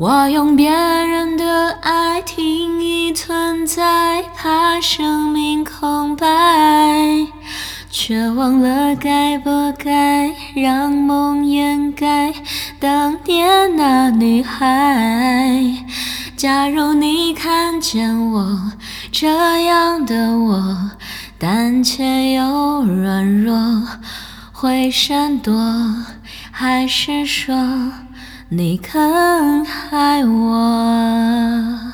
我用别人的爱定义存在，怕生命空白，却忘了该不该让梦掩盖当年那女孩。假如你看见我这样的我，胆怯又软弱，会闪躲，还是说？你肯爱我